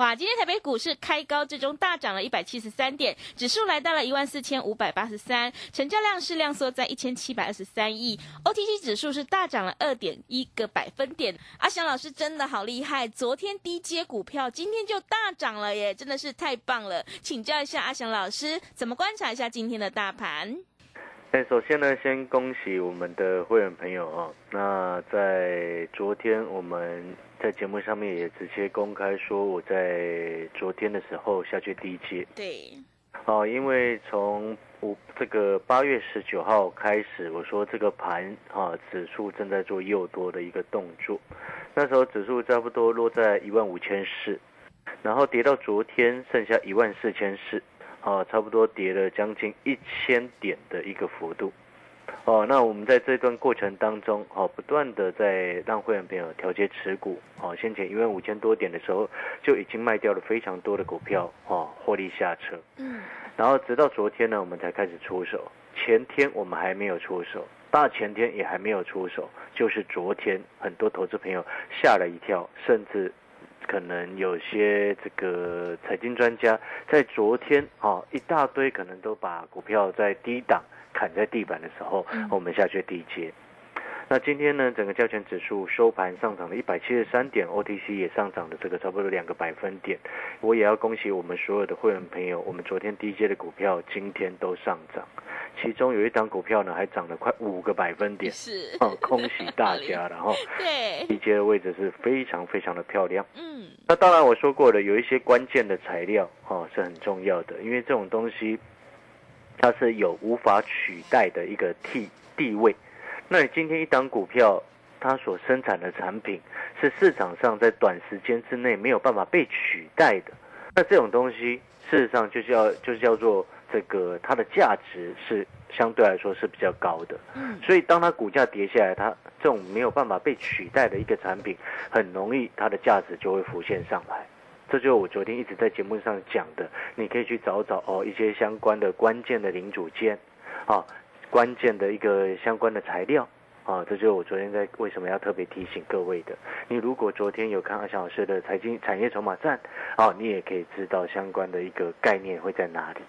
哇，今天台北股市开高，最终大涨了一百七十三点，指数来到了一万四千五百八十三，成交量是量缩在一千七百二十三亿，OTC 指数是大涨了二点一个百分点。阿祥老师真的好厉害，昨天低阶股票今天就大涨了耶，真的是太棒了。请教一下阿祥老师，怎么观察一下今天的大盘？那首先呢，先恭喜我们的会员朋友哦。那在昨天我们在节目上面也直接公开说，我在昨天的时候下去低阶对，哦，因为从我这个八月十九号开始，我说这个盘啊指数正在做诱多的一个动作，那时候指数差不多落在一万五千四，然后跌到昨天剩下一万四千四。啊，差不多跌了将近一千点的一个幅度，哦，那我们在这段过程当中，哦，不断的在让会员朋友调节持股，哦，先前一万五千多点的时候就已经卖掉了非常多的股票，哦，获利下车，嗯，然后直到昨天呢，我们才开始出手，前天我们还没有出手，大前天也还没有出手，就是昨天很多投资朋友吓了一跳，甚至。可能有些这个财经专家在昨天啊，一大堆可能都把股票在低档砍在地板的时候，我们下去低接。那今天呢，整个交权指数收盘上涨了一百七十三点，OTC 也上涨了这个差不多两个百分点。我也要恭喜我们所有的会员朋友，我们昨天低阶的股票今天都上涨，其中有一档股票呢还涨了快五个百分点，是，哦，恭喜大家了哈。对，低阶的位置是非常非常的漂亮。嗯，那当然我说过了，有一些关键的材料哦是很重要的，因为这种东西它是有无法取代的一个替地位。那你今天一档股票，它所生产的产品是市场上在短时间之内没有办法被取代的，那这种东西事实上就叫就是叫做这个它的价值是相对来说是比较高的。嗯，所以当它股价跌下来，它这种没有办法被取代的一个产品，很容易它的价值就会浮现上来。这就是我昨天一直在节目上讲的，你可以去找找哦一些相关的关键的零组件，啊，关键的一个相关的材料，啊，这就是我昨天在为什么要特别提醒各位的。你如果昨天有看阿翔老师的财经产业筹码站，啊，你也可以知道相关的一个概念会在哪里。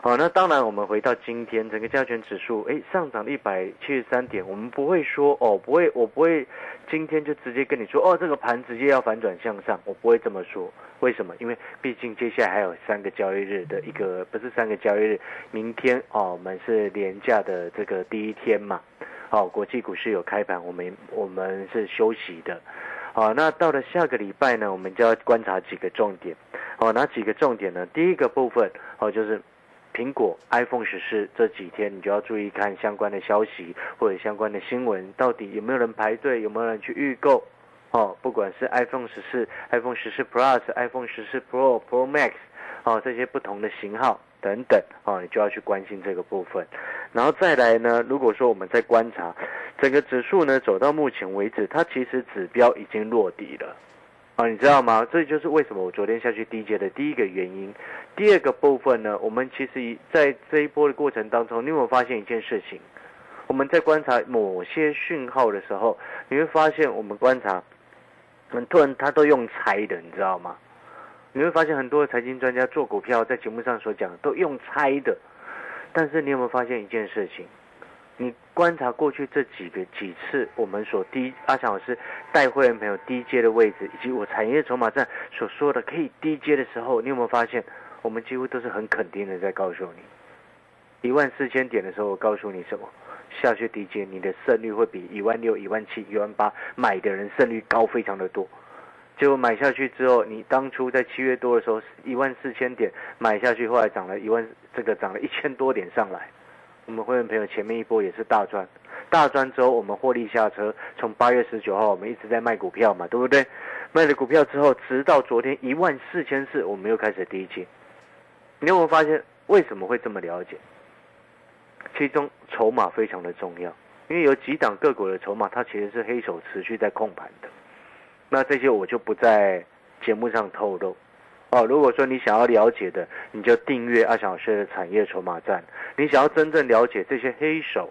好，那当然，我们回到今天，整个加权指数，哎，上涨一百七十三点，我们不会说哦，不会，我不会今天就直接跟你说哦，这个盘直接要反转向上，我不会这么说。为什么？因为毕竟接下来还有三个交易日的一个，不是三个交易日，明天哦，我们是廉价的这个第一天嘛，哦，国际股市有开盘，我们我们是休息的，好，那到了下个礼拜呢，我们就要观察几个重点，哦，哪几个重点呢？第一个部分哦，就是。苹果 iPhone 十四这几天，你就要注意看相关的消息或者相关的新闻，到底有没有人排队，有没有人去预购？哦，不管是 iPhone 十四、iPhone 十四 Plus、iPhone 十四 Pro、Pro Max，哦，这些不同的型号等等，哦，你就要去关心这个部分。然后再来呢，如果说我们在观察整个指数呢，走到目前为止，它其实指标已经落底了。啊，你知道吗？这就是为什么我昨天下去低阶的第一个原因。第二个部分呢，我们其实在这一波的过程当中，你有没有发现一件事情？我们在观察某些讯号的时候，你会发现我们观察很多人他都用猜的，你知道吗？你会发现很多财经专家做股票在节目上所讲都用猜的，但是你有没有发现一件事情？你观察过去这几个几次，我们所低阿强老师带会员朋友低阶的位置，以及我产业筹码站所说的可以低阶的时候，你有没有发现，我们几乎都是很肯定的在告诉你，一万四千点的时候，我告诉你什么？下去低阶，你的胜率会比一万六、一万七、一万八买的人胜率高非常的多。结果买下去之后，你当初在七月多的时候，一万四千点买下去，后来涨了一万，这个涨了一千多点上来。我们会员朋友前面一波也是大赚，大赚之后我们获利下车，从八月十九号我们一直在卖股票嘛，对不对？卖了股票之后，直到昨天一万四千四，我们又开始低接。你有没有发现为什么会这么了解？其中筹码非常的重要，因为有几档个股的筹码，它其实是黑手持续在控盘的。那这些我就不在节目上透露。哦，如果说你想要了解的，你就订阅阿小师的产业筹码站。你想要真正了解这些黑手，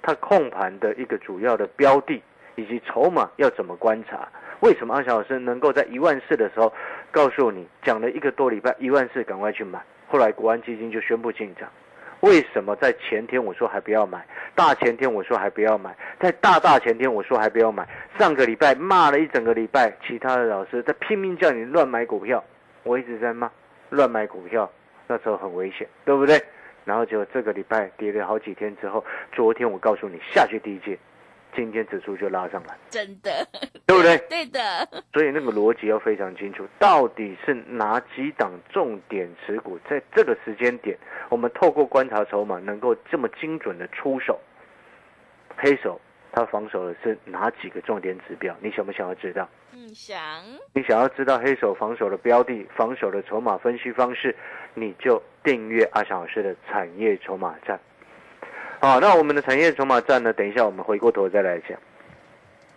他控盘的一个主要的标的以及筹码要怎么观察？为什么阿小老师能够在一万四的时候告诉你讲了一个多礼拜一万四赶快去买？后来国安基金就宣布进场。为什么在前天我说还不要买？大前天我说还不要买？在大大前天我说还不要买？上个礼拜骂了一整个礼拜，其他的老师在拼命叫你乱买股票。我一直在骂乱买股票，那时候很危险，对不对？然后就这个礼拜跌了好几天之后，昨天我告诉你下去第一阶，今天指数就拉上来，真的，对不对？对的。所以那个逻辑要非常清楚，到底是哪几档重点持股，在这个时间点，我们透过观察筹码，能够这么精准的出手，黑手。他防守的是哪几个重点指标？你想不想要知道？嗯，想。你想要知道黑手防守的标的、防守的筹码分析方式，你就订阅阿翔老师的产业筹码站。好，那我们的产业筹码站呢？等一下我们回过头再来讲。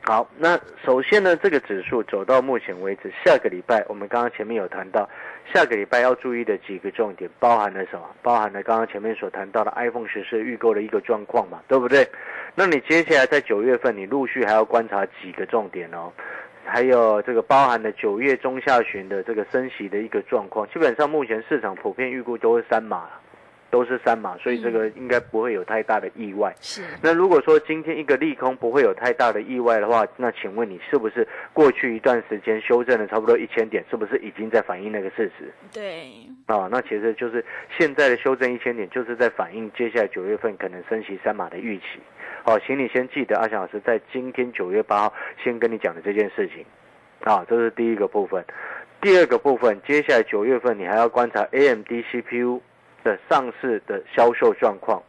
好，那首先呢，这个指数走到目前为止，下个礼拜我们刚刚前面有谈到，下个礼拜要注意的几个重点，包含了什么？包含了刚刚前面所谈到的 iPhone 十四预购的一个状况嘛，对不对？那你接下来在九月份，你陆续还要观察几个重点哦，还有这个包含了九月中下旬的这个升息的一个状况，基本上目前市场普遍预估都是三码。都是三码，所以这个应该不会有太大的意外。是。那如果说今天一个利空不会有太大的意外的话，那请问你是不是过去一段时间修正了差不多一千点，是不是已经在反映那个事实？对。啊，那其实就是现在的修正一千点，就是在反映接下来九月份可能升息三码的预期。好，请你先记得阿翔老师在今天九月八号先跟你讲的这件事情。啊，这是第一个部分。第二个部分，接下来九月份你还要观察 AMD CPU。的上市的销售状况，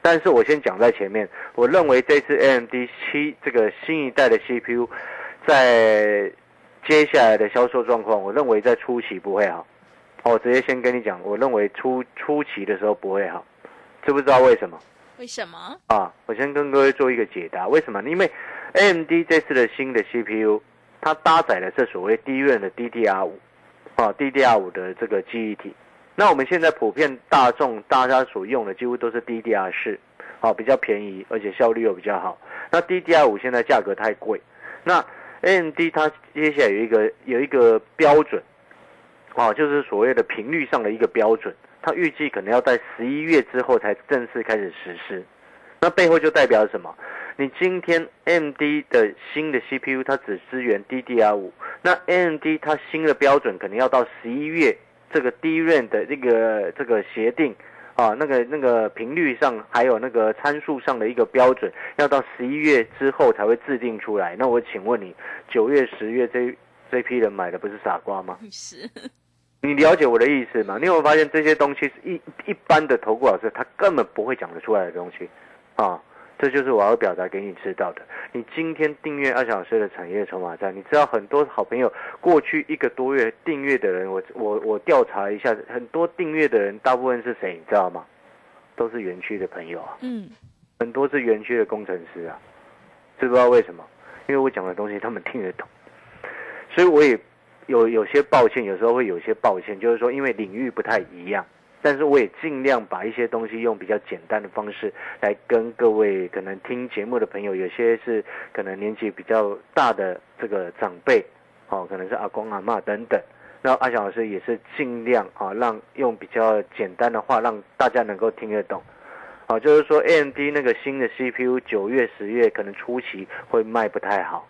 但是我先讲在前面，我认为这次 AMD 七这个新一代的 CPU，在接下来的销售状况，我认为在初期不会好。我直接先跟你讲，我认为初初期的时候不会好，知不知道为什么？为什么？啊，我先跟各位做一个解答，为什么？因为 AMD 这次的新的 CPU，它搭载的是所谓低润的 DDR 五，啊，DDR 五的这个记忆体。那我们现在普遍大众大家所用的几乎都是 DDR 四，好比较便宜，而且效率又比较好。那 DDR 五现在价格太贵，那 AMD 它接下来有一个有一个标准，哦，就是所谓的频率上的一个标准，它预计可能要在十一月之后才正式开始实施。那背后就代表什么？你今天 AMD 的新的 CPU 它只支援 DDR5，那 AMD 它新的标准可能要到十一月，这个 DRAM 的这个这个协定啊，那个那个频率上还有那个参数上的一个标准，要到十一月之后才会制定出来。那我请问你，九月、十月这这批人买的不是傻瓜吗？是，你了解我的意思吗？你有没有发现这些东西是一一般的投顾老师他根本不会讲得出来的东西啊？这就是我要表达给你知道的。你今天订阅二小时的产业筹码站，你知道很多好朋友过去一个多月订阅的人，我我我调查一下，很多订阅的人大部分是谁？你知道吗？都是园区的朋友啊，嗯，很多是园区的工程师啊，知不知道为什么？因为我讲的东西他们听得懂，所以我也有有些抱歉，有时候会有些抱歉，就是说因为领域不太一样。但是我也尽量把一些东西用比较简单的方式来跟各位可能听节目的朋友，有些是可能年纪比较大的这个长辈，哦，可能是阿公阿妈等等。那阿翔老师也是尽量啊，让用比较简单的话让大家能够听得懂。啊，就是说 AMD 那个新的 CPU 九月、十月可能初期会卖不太好，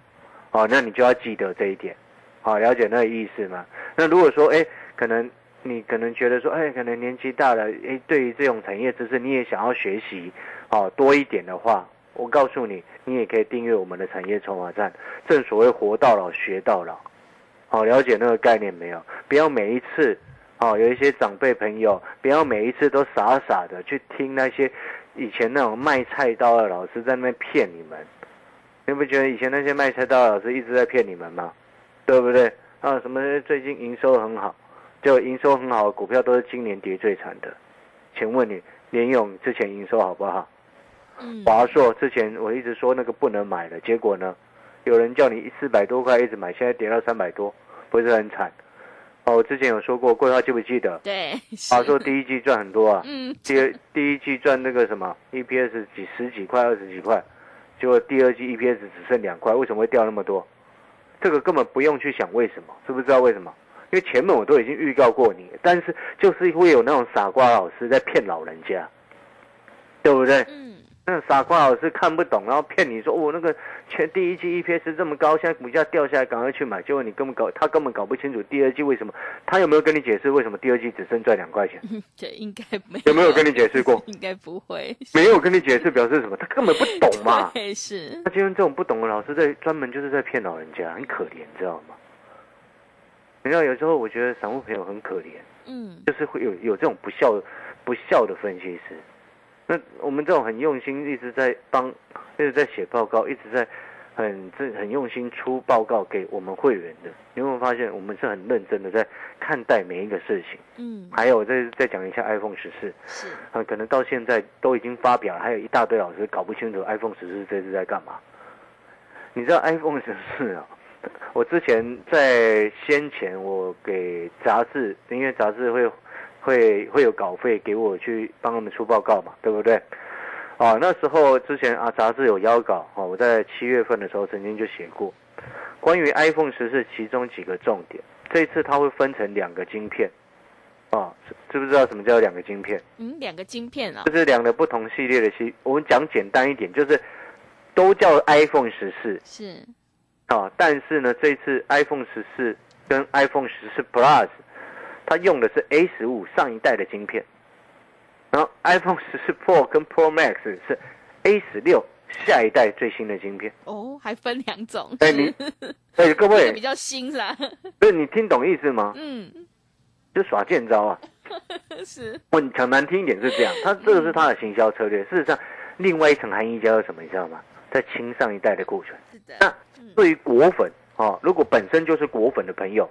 哦，那你就要记得这一点，好，了解那个意思吗？那如果说哎，可能。你可能觉得说，哎，可能年纪大了，哎，对于这种产业知识你也想要学习，哦，多一点的话，我告诉你，你也可以订阅我们的产业筹码站。正所谓活到老学到老，好，了解那个概念没有？不要每一次，哦，有一些长辈朋友，不要每一次都傻傻的去听那些以前那种卖菜刀的老师在那边骗你们。你不觉得以前那些卖菜刀的老师一直在骗你们吗？对不对？啊，什么最近营收很好？就营收很好的股票都是今年跌最惨的，请问你联勇之前营收好不好？嗯，华硕之前我一直说那个不能买的，结果呢，有人叫你四百多块一直买，现在跌到三百多，不是很惨？哦，我之前有说过，桂花记不记得？对，华硕第一季赚很多啊，嗯，第二第一季赚那个什么 EPS 几十几块二十几块，结果第二季 EPS 只剩两块，为什么会掉那么多？这个根本不用去想为什么，知不知道为什么？因为前面我都已经预告过你，但是就是会有那种傻瓜老师在骗老人家，对不对？嗯，那傻瓜老师看不懂，然后骗你说哦，那个前第一季 EPS 这么高，现在股价掉下来，赶快去买。结果你根本搞，他根本搞不清楚第二季为什么。他有没有跟你解释为什么第二季只剩赚两块钱？这，应该没有没有跟你解释过？应该不会，没有跟你解释表示什么？他根本不懂嘛。对，是。他今天这种不懂的老师在专门就是在骗老人家，很可怜，知道吗？你知道，有时候我觉得散户朋友很可怜，嗯，就是会有有这种不孝、不孝的分析师。那我们这种很用心，一直在帮，一直在写报告，一直在很这很用心出报告给我们会员的。你有没有发现，我们是很认真的在看待每一个事情？嗯，还有再再讲一下 iPhone 十四，是，啊，可能到现在都已经发表了，还有一大堆老师搞不清楚 iPhone 十四这是在干嘛。你知道 iPhone 十四啊？我之前在先前，我给杂志，因为杂志会会会有稿费给我去帮他们出报告嘛，对不对？啊，那时候之前啊，杂志有邀稿啊，我在七月份的时候曾经就写过关于 iPhone 十四其中几个重点。这一次它会分成两个晶片，啊，知不知道什么叫两个晶片？嗯，两个晶片啊，就是两个不同系列的系，我们讲简单一点，就是都叫 iPhone 十四，是。啊，但是呢，这次 iPhone 十四跟 iPhone 十四 Plus，它用的是 A 十五上一代的晶片，然后 iPhone 十四 Pro 跟 Pro Max 是 A 十六下一代最新的晶片。哦，还分两种。哎，你，哎，各位比较新是吧？不是你听懂意思吗？嗯，就耍贱招啊。是。问讲难听一点是这样，他这个是他的行销策略。事实上，另外一层含义叫做什么？你知道吗？在清上一代的库存。是的。那对于果粉啊，如果本身就是果粉的朋友，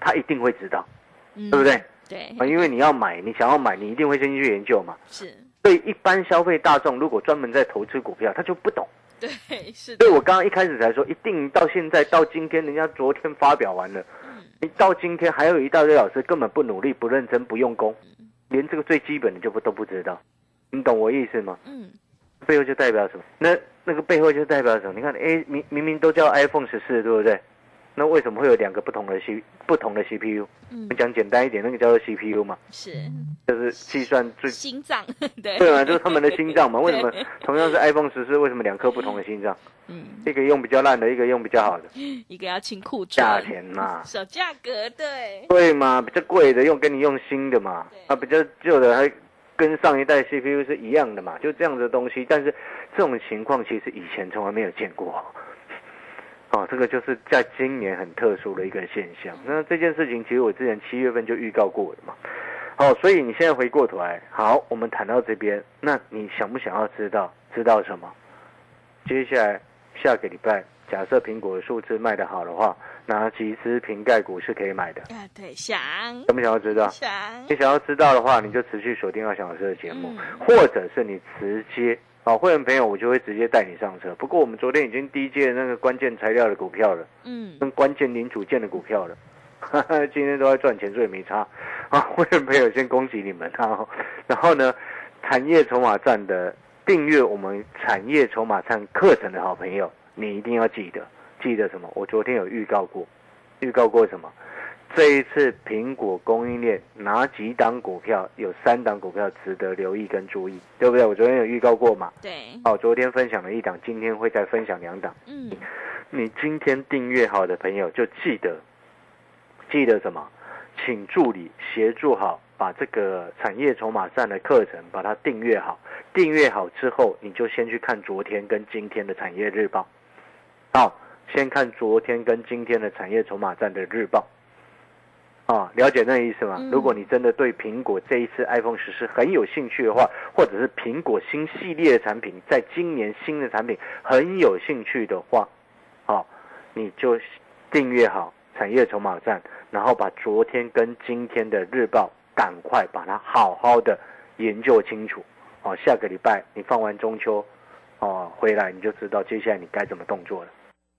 他一定会知道，对不对？对啊，因为你要买，你想要买，你一定会先去研究嘛。是。对一般消费大众，如果专门在投资股票，他就不懂。对，是。所以我刚刚一开始才说，一定到现在到今天，人家昨天发表完了，你到今天还有一大堆老师根本不努力、不认真、不用功，连这个最基本的就不都不知道，你懂我意思吗？嗯。背后就代表什么？那那个背后就代表什么？你看，哎，明明明都叫 iPhone 十四，对不对？那为什么会有两个不同的 C 不同的 CPU？我嗯。们，讲简单一点，那个叫做 CPU 嘛，是。就是计算最心脏，对，对嘛，就是他们的心脏嘛。为什么？同样是 iPhone 十四，为什么两颗不同的心脏？嗯，一个用比较烂的，一个用比较好的，一个要清库存，价钱嘛，小价格，对，对嘛，比较贵的用跟你用新的嘛。对，啊，比较旧的还跟上一代 CPU 是一样的嘛，就这样的东西。但是这种情况其实以前从来没有见过。哦，这个就是在今年很特殊的一个现象。那这件事情其实我之前七月份就预告过了嘛。好、所以你现在回过头来，好，我们谈到这边，那你想不想要知道知道什么？接下来下个礼拜，假设苹果的数字卖得好的话，哪几只瓶盖股是可以买的？啊，对，想想不想要知道？想，你想要知道的话，你就持续锁定阿翔老师的节目，嗯或者是你直接啊，会员朋友我就会直接带你上车。不过我们昨天已经低阶那个关键材料的股票了，嗯，跟关键零组件的股票了，哈哈，今天都在赚钱，所以没差啊。会员朋友先恭喜你们啊！然后呢，产业筹码站的订阅我们产业筹码站课程的好朋友，你一定要记得，记得什么？我昨天有预告过，预告过什么？这一次苹果供应链哪几档股票有三档股票值得留意跟注意，对不对？我昨天有预告过嘛？对，好，昨天分享了一档，今天会再分享两档。嗯，你今天订阅好的朋友就记得，记得什么？请助理协助好，把这个产业筹码站的课程把它订阅好。订阅好之后，你就先去看昨天跟今天的产业日报。好，先看昨天跟今天的产业筹码站的日报。啊，了解那个意思吗？嗯如果你真的对苹果这一次 iPhone 十四很有兴趣的话，或者是苹果新系列的产品，在今年新的产品很有兴趣的话，啊、你就订阅好产业筹码站，然后把昨天跟今天的日报赶快把它好好的研究清楚。哦，下个礼拜你放完中秋，哦回来你就知道接下来你该怎么动作了，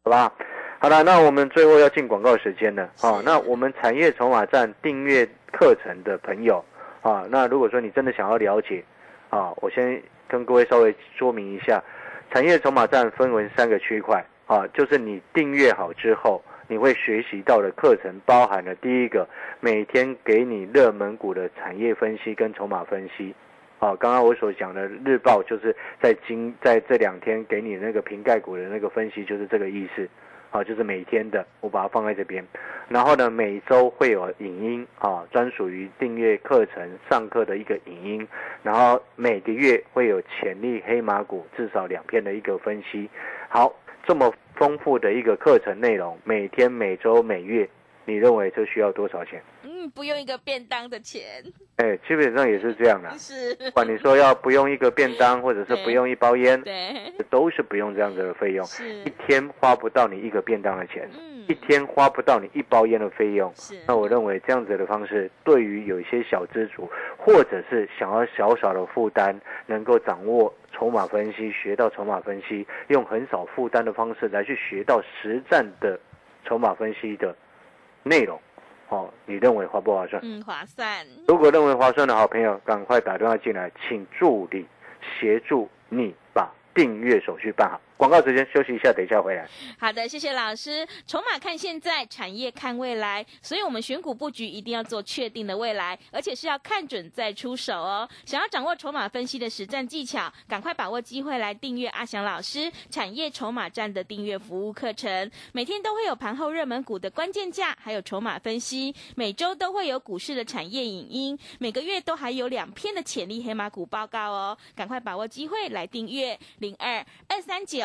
好吧？好了，那我们最后要进广告时间了啊。那我们产业筹码站订阅课程的朋友啊，那如果说你真的想要了解啊，我先跟各位稍微说明一下，产业筹码站分为三个区块啊，就是你订阅好之后，你会学习到的课程包含了第一个，每天给你热门股的产业分析跟筹码分析。哦，刚刚我所讲的日报，就是在今在这两天给你那个瓶盖股的那个分析，就是这个意思。啊，就是每天的，我把它放在这边。然后呢，每周会有影音啊，专属于订阅课程上课的一个影音。然后每个月会有潜力黑马股至少两篇的一个分析。好，这么丰富的一个课程内容，每天、每周、每月，你认为这需要多少钱？嗯，不用一个便当的钱，哎，基本上也是这样的。是，不管你说要不用一个便当，或者是不用一包烟，对，都是不用这样子的费用。是。一，天花不到你一个便当的钱，嗯。一天花不到你一包烟的费用。是，那我认为这样子的方式，对于有一些小资主，或者是想要小小的负担，能够掌握筹码分析，学到筹码分析，用很少负担的方式来去学到实战的筹码分析的内容，哦，你认为划不划算？嗯，划算，如果认为划算的好朋友，赶快打电话进来，请助理协助你把订阅手续办好。广告时间休息一下，等一下回来。好的，谢谢老师。筹码看现在，产业看未来，所以我们选股布局一定要做确定的未来，而且是要看准再出手哦。想要掌握筹码分析的实战技巧，赶快把握机会来订阅阿翔老师产业筹码站的订阅服务课程，每天都会有盘后热门股的关键价，还有筹码分析，每周都会有股市的产业影音，每个月都还有两篇的潜力黑马股报告哦。赶快把握机会来订阅零二二三九。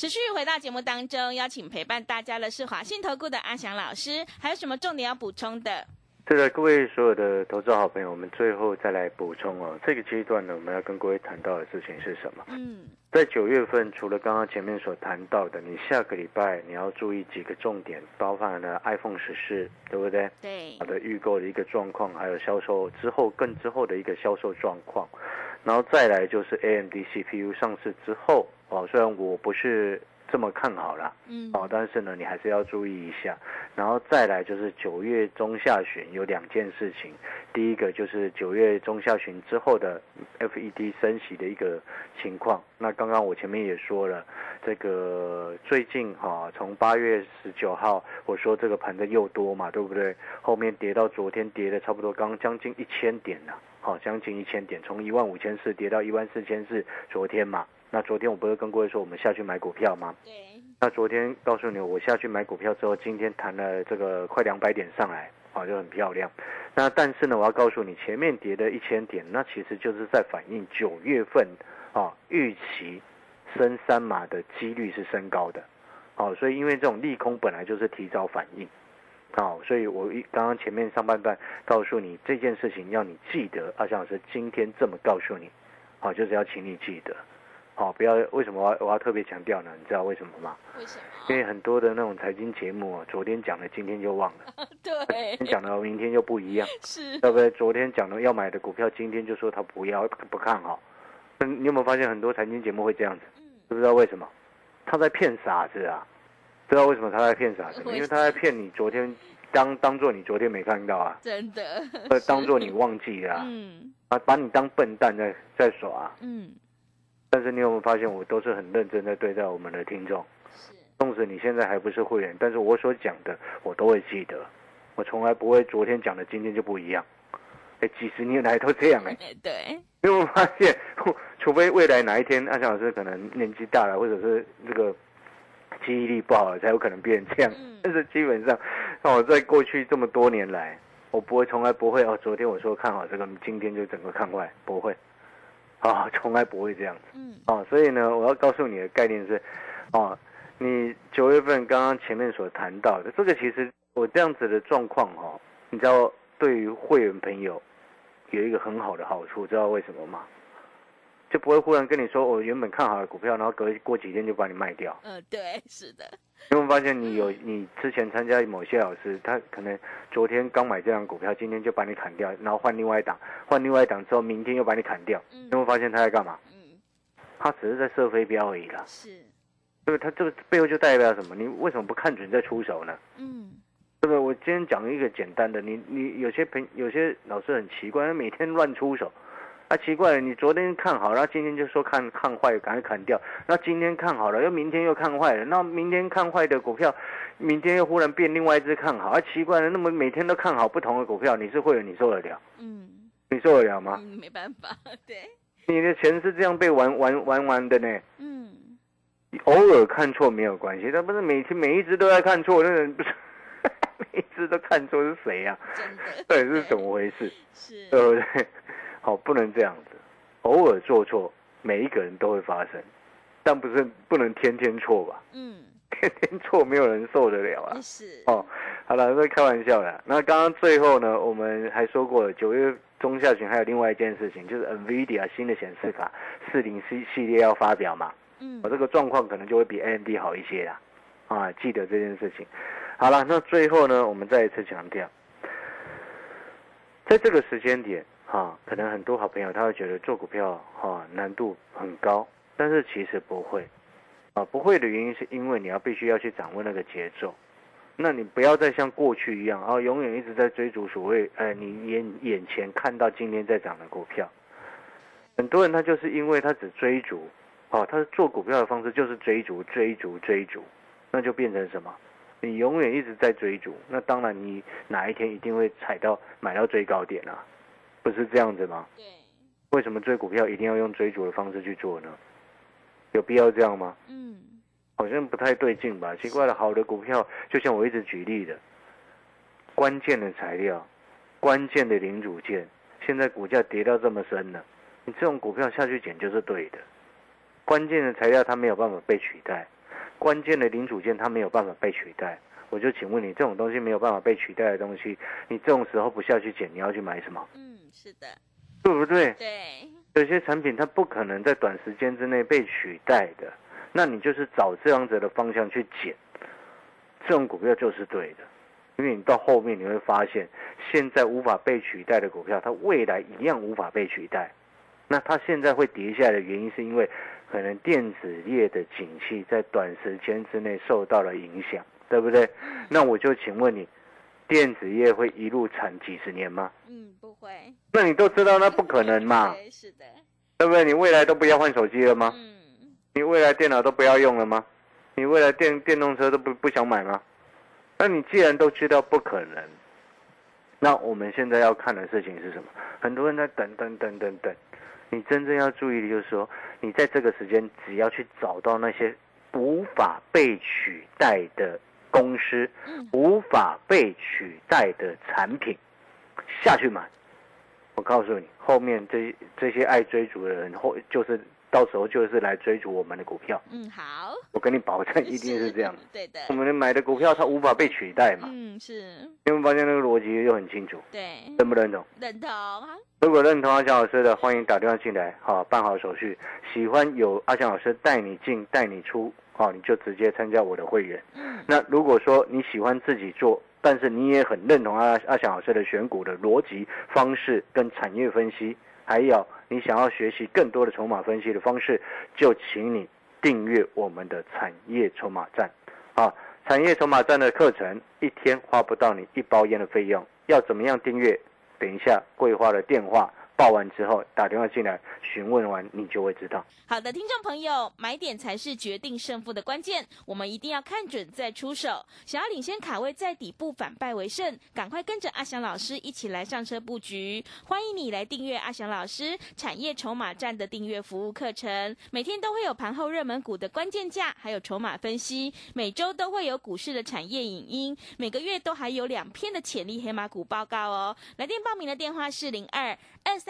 持续回到节目当中，邀请陪伴大家的是华信投顾的阿翔老师，还有什么重点要补充的？对的，各位所有的投资好朋友，我们最后再来补充哦。这个阶段呢，我们要跟各位谈到的事情是什么？嗯，在九月份，除了刚刚前面所谈到的，你下个礼拜你要注意几个重点，包含了 iPhone 十四，对不对？对好，的预购的一个状况，还有销售之后更之后的一个销售状况，然后再来就是 AMD CPU 上市之后哦，虽然我不是这么看好啦，嗯，哦，但是呢，你还是要注意一下。然后再来就是九月中下旬有两件事情，第一个就是九月中下旬之后的 FED 升息的一个情况。那刚刚我前面也说了，这个最近哈、从八月十九号我说这个盘的又多嘛，对不对？后面跌到昨天跌的差不多刚将近一千点了，好、将近一千点，从一万五千四跌到一万四千四，昨天嘛。那昨天我不是跟各位说我们下去买股票吗？对，那昨天告诉你，我下去买股票之后，今天弹了这个快两百点上来，啊，就很漂亮。那但是呢，我要告诉你，前面跌的一千点，那其实就是在反映九月份啊预期升三码的几率是升高的，好、所以因为这种利空本来就是提早反应，好、所以我一刚刚前面上半段告诉你这件事情，要你记得，阿翔老师今天这么告诉你，好、就是要请你记得。好、不要为什么我要我要特别强调呢？你知道为什么吗？为什么因？为很多的那种财经节目啊，昨天讲的今天就忘了，对今，天讲的明天就不一样，是，对不对？昨天讲的要买的股票，今天就说他不要不看好。嗯，你有没有发现很多财经节目会这样子？嗯，知不知道为什么？他在骗傻子啊！知道为什么他在骗傻子 因为他在骗你昨天当当做你昨天没看到啊，真的，呃，当做你 忘记了啊，嗯啊，把你当笨蛋在在耍啊。嗯，但是你有没有发现，我都是很认真在对待我们的听众？是，纵使你现在还不是会员，但是我所讲的我都会记得，我从来不会昨天讲的今天就不一样。哎，几十年来都这样哎、哎，对，你有没有发现？除非未来哪一天阿翔老师可能年纪大了，或者是这个记忆力不好了，才有可能变成这样。嗯但是基本上，那我在过去这么多年来，我不会从来不会哦。昨天我说看好这个，今天就整个看坏，不会。啊，从来不会这样子。嗯，啊，所以呢，我要告诉你的概念是，啊，你九月份刚刚前面所谈到的这个，其实我这样子的状况哈、哦，你知道对于会员朋友有一个很好的好处，知道为什么吗？就不会忽然跟你说我原本看好的股票，然后隔过几天就把你卖掉。嗯，对，是的，你有没有发现你有你之前参加某些老师，他可能昨天刚买这张股票，今天就把你砍掉，然后换另外一档，换另外一档之后，明天又把你砍掉。嗯你有没有发现他在干嘛？嗯，他只是在射飞镖而已啦。是，对不对？他这个背后就代表什么？你为什么不看准再出手呢？嗯，对不对？我今天讲一个简单的，你你有些朋有些老师很奇怪，他每天乱出手。啊，奇怪了，你昨天看好，然后今天就说看看坏，赶快砍掉。那今天看好了，又明天又看坏了。那明天看坏的股票，明天又忽然变另外一只看好。啊，奇怪了，那么每天都看好不同的股票，你是会员，你受得了？嗯，你受得了吗？嗯，没办法，对，你的钱是这样被玩玩玩完的呢。嗯，偶尔看错没有关系，但不是每天每一只都在看错，那人不是 每一只都看错是谁呀、到底 是怎么回事？是，对不对？好，不能这样子，偶尔做错，每一个人都会发生，但不是不能天天错吧？嗯，天天错，没有人受得了啊。是，哦，好了，那开玩笑的。那刚刚最后呢，我们还说过了，九月中下旬还有另外一件事情，就是 NVIDIA 新的显示卡四零 C 系列要发表嘛。嗯我、，这个状况可能就会比 AMD 好一些啦，啊，记得这件事情。好了，那最后呢，我们再一次强调，在这个时间点，哈、可能很多好朋友他会觉得做股票哈、难度很高，但是其实不会，啊，不会的原因是因为你要必须要去掌握那个节奏，那你不要再像过去一样啊，永远一直在追逐所谓，呃，你眼眼前看到今天在涨的股票，很多人他就是因为他只追逐。哦，他做股票的方式就是追逐、追逐、追逐，那就变成什么？你永远一直在追逐，那当然你哪一天一定会踩到买到最高点啊，不是这样子吗？对，为什么追股票一定要用追逐的方式去做呢？有必要这样吗？嗯，好像不太对劲吧？奇怪了，好的股票就像我一直举例的，关键的材料、关键的零组件，现现在股价跌到这么深了，你这种股票下去捡就是对的。关键的材料它没有办法被取代，关键的零组件它没有办法被取代。我就请问你，这种东西没有办法被取代的东西，你这种时候不下去捡，你要去买什么？嗯，是的，对不对？对，有些产品它不可能在短时间之内被取代的，那你就是找这样子的方向去捡，这种股票就是对的，因为你到后面你会发现，现在无法被取代的股票，它未来一样无法被取代。那它现在会跌下来的原因，是因为可能电子业的景气在短时间之内受到了影响，对不对？那我就请问你，电子业会一路产几十年吗？嗯，不会，那你都知道那不可能嘛，对，是的，对不对？你未来都不要换手机了吗？嗯，你未来电脑都不要用了吗？你未来电电动车都不不想买吗？那你既然都知道不可能，那我们现在要看的事情是什么？很多人在等等等等等，你真正要注意的就是说，你在这个时间只要去找到那些无法被取代的公司，嗯无法被取代的产品，下去买。我告诉你，后面这这些爱追逐的人，后就是到时候就是来追逐我们的股票。嗯，好，我跟你保证，一定是这样。对的我，们买的股票它无法被取代嘛？嗯，是，你们发现那个逻辑就很清楚，对，认不认同？认同，如果认同阿强老师的，欢迎打电话进来，好办好手续。喜欢有阿强老师带你进带你出，好你就直接参加我的会员。嗯，那如果说你喜欢自己做，但是你也很认同阿阿翔老师的选股的逻辑方式跟产业分析，还有你想要学习更多的筹码分析的方式，就请你订阅我们的产业筹码站啊。产业筹码站的课程一天花不到你一包烟的费用，要怎么样订阅？等一下桂花的电话报完之后打电话进来询问完，你就会知道。好的，听众朋友，买点才是决定胜负的关键，我们一定要看准再出手。想要领先卡位，在底部反败为胜，赶快跟着阿翔老师一起来上车布局。欢迎你来订阅阿翔老师产业筹码站的订阅服务课程，每天都会有盘后热门股的关键价，还有筹码分析，每周都会有股市的产业影音，每个月都还有两篇的潜力黑马股报告哦。来电报名的电话是零二二三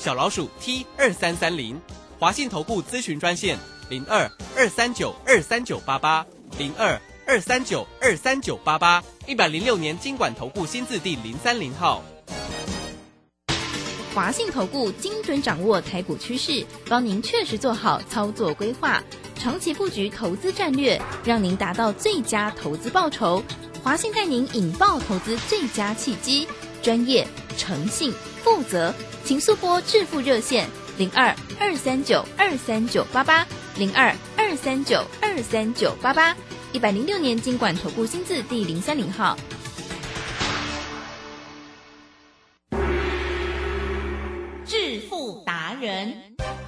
小老鼠 T 二三三零，华信投顾咨询专线零二二三九二三九八八零二二三九二三九八八，一百零六年经管投顾新字第零三零号。华信投顾精准掌握台股趋势，帮您确实做好操作规划，长期布局投资战略，让您达到最佳投资报酬。华信带您引爆投资最佳契机，专业、诚信、负责，请速拨致富热线零二二三九二三九八八零二二三九二三九八八，一百零六年经管投顾新字第零三零号。致富达人。